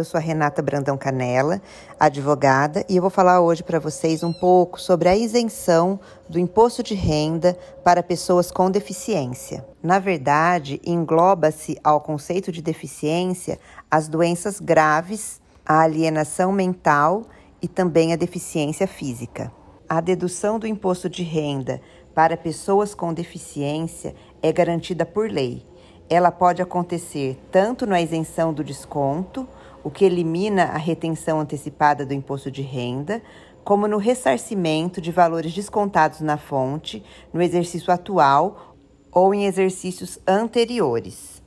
Eu sou a Renata Brandão Canela, advogada, e eu vou falar hoje para vocês um pouco sobre a isenção do imposto de renda para pessoas com deficiência. Na verdade, engloba-se ao conceito de deficiência as doenças graves, a alienação mental e também a deficiência física. A dedução do imposto de renda para pessoas com deficiência é garantida por lei. Ela pode acontecer tanto na isenção do desconto, o que elimina a retenção antecipada do imposto de renda, como no ressarcimento de valores descontados na fonte no exercício atual ou em exercícios anteriores.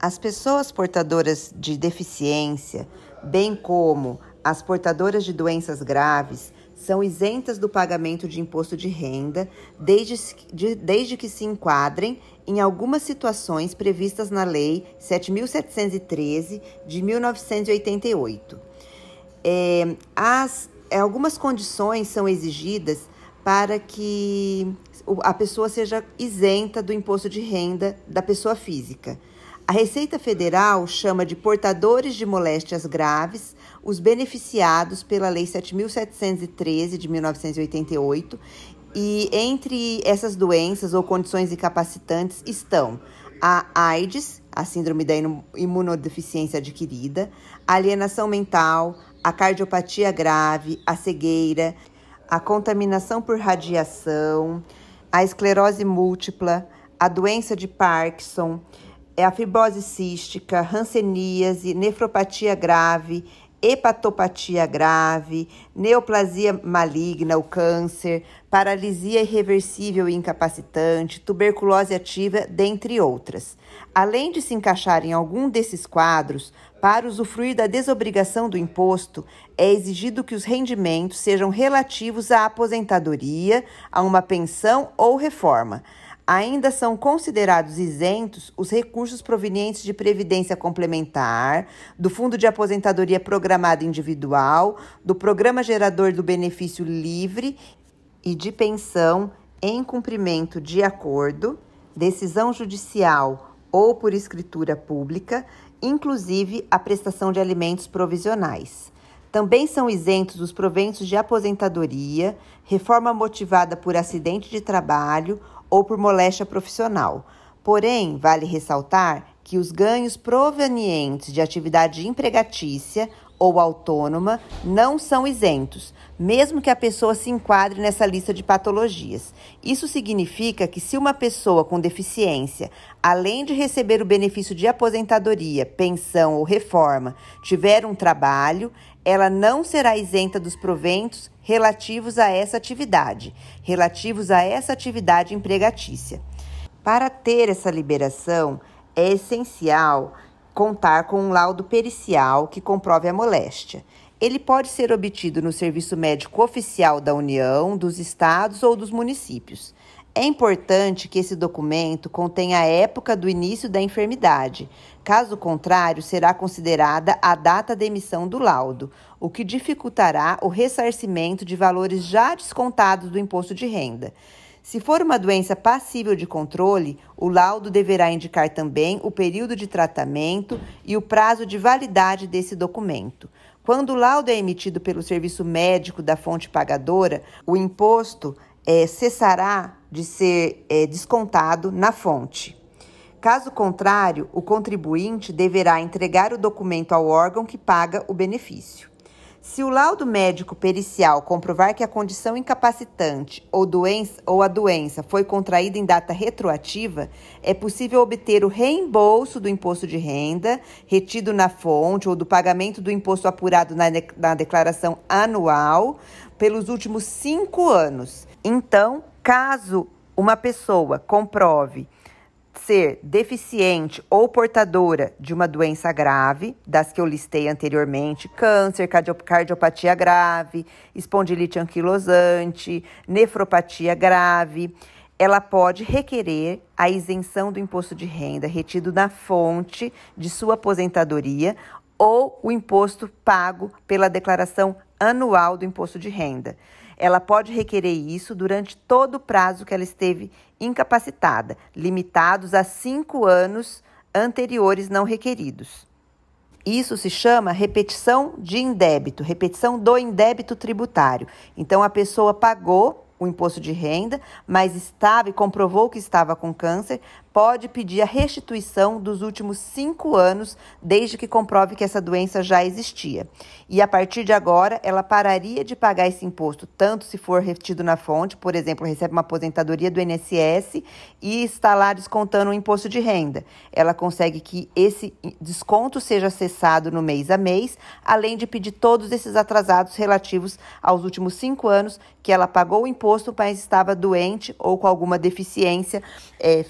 As pessoas portadoras de deficiência, bem como as portadoras de doenças graves, são isentas do pagamento de imposto de renda desde, de, desde que se enquadrem em algumas situações previstas na Lei 7.713 de 1988. É, as, é, algumas condições são exigidas para que a pessoa seja isenta do imposto de renda da pessoa física. A Receita Federal chama de portadores de moléstias graves os beneficiados pela Lei 7.713 de 1988 e entre essas doenças ou condições incapacitantes estão a AIDS, a síndrome da imunodeficiência adquirida, a alienação mental, a cardiopatia grave, a cegueira, a contaminação por radiação, a esclerose múltipla, a doença de Parkinson, é a fibrose cística, hanseníase, nefropatia grave, hepatopatia grave, neoplasia maligna, o câncer, paralisia irreversível e incapacitante, tuberculose ativa, dentre outras. Além de se encaixar em algum desses quadros, para usufruir da desobrigação do imposto, é exigido que os rendimentos sejam relativos à aposentadoria, a uma pensão ou reforma ainda são considerados isentos os recursos provenientes de previdência complementar, do Fundo de Aposentadoria Programada Individual, do Programa Gerador do Benefício Livre e de pensão em cumprimento de acordo, decisão judicial ou por escritura pública, inclusive a prestação de alimentos provisionais. Também são isentos os proventos de aposentadoria, reforma motivada por acidente de trabalho ou por moléstia profissional. Porém, vale ressaltar que os ganhos provenientes de atividade empregatícia ou autônoma não são isentos, mesmo que a pessoa se enquadre nessa lista de patologias. Isso significa que, se uma pessoa com deficiência, além de receber o benefício de aposentadoria, pensão ou reforma, tiver um trabalho, ela não será isenta dos proventos relativos a essa atividade, relativos a essa atividade empregatícia. Para ter essa liberação, é essencial contar com um laudo pericial que comprove a moléstia. Ele pode ser obtido no Serviço Médico Oficial da União, dos estados ou dos municípios. É importante que esse documento contenha a época do início da enfermidade. Caso contrário, será considerada a data de emissão do laudo, o que dificultará o ressarcimento de valores já descontados do imposto de renda. Se for uma doença passível de controle, o laudo deverá indicar também o período de tratamento e o prazo de validade desse documento. Quando o laudo é emitido pelo serviço médico da fonte pagadora, o imposto é, cessará de ser é, descontado na fonte. Caso contrário, o contribuinte deverá entregar o documento ao órgão que paga o benefício. Se o laudo médico pericial comprovar que a condição incapacitante ou, doença, ou a doença foi contraída em data retroativa, é possível obter o reembolso do imposto de renda retido na fonte ou do pagamento do imposto apurado na, na declaração anual pelos últimos cinco anos. Então, caso uma pessoa comprove ser deficiente ou portadora de uma doença grave, das que eu listei anteriormente, câncer, cardiopatia grave, espondilite anquilosante, nefropatia grave, ela pode requerer a isenção do imposto de renda retido na fonte de sua aposentadoria ou o imposto pago pela declaração anual do imposto de renda. Ela pode requerer isso durante todo o prazo que ela esteve incapacitada, limitados a cinco anos anteriores não requeridos. Isso se chama repetição de indébito, repetição do indébito tributário. Então, a pessoa pagou o imposto de renda, mas estava e comprovou que estava com câncer, pode pedir a restituição dos últimos cinco anos, desde que comprove que essa doença já existia. E a partir de agora, ela pararia de pagar esse imposto, tanto se for retido na fonte, por exemplo, recebe uma aposentadoria do INSS e está lá descontando um imposto de renda. Ela consegue que esse desconto seja cessado no mês a mês, além de pedir todos esses atrasados relativos aos últimos cinco anos que ela pagou o imposto, mas estava doente ou com alguma deficiência é,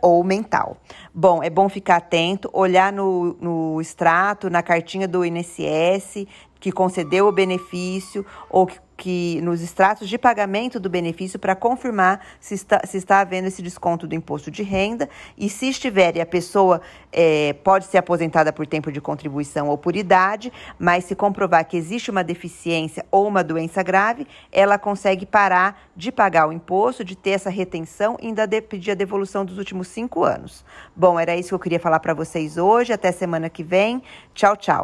ou mental. Bom, é bom ficar atento, olhar no, no extrato, na cartinha do INSS que concedeu o benefício ou que que nos extratos de pagamento do benefício para confirmar se está, se está havendo esse desconto do imposto de renda e se estiver e a pessoa é, pode ser aposentada por tempo de contribuição ou por idade, mas se comprovar que existe uma deficiência ou uma doença grave, ela consegue parar de pagar o imposto, de ter essa retenção e ainda de pedir a devolução dos últimos cinco anos. Bom, era isso que eu queria falar para vocês hoje. Até semana que vem. Tchau, tchau.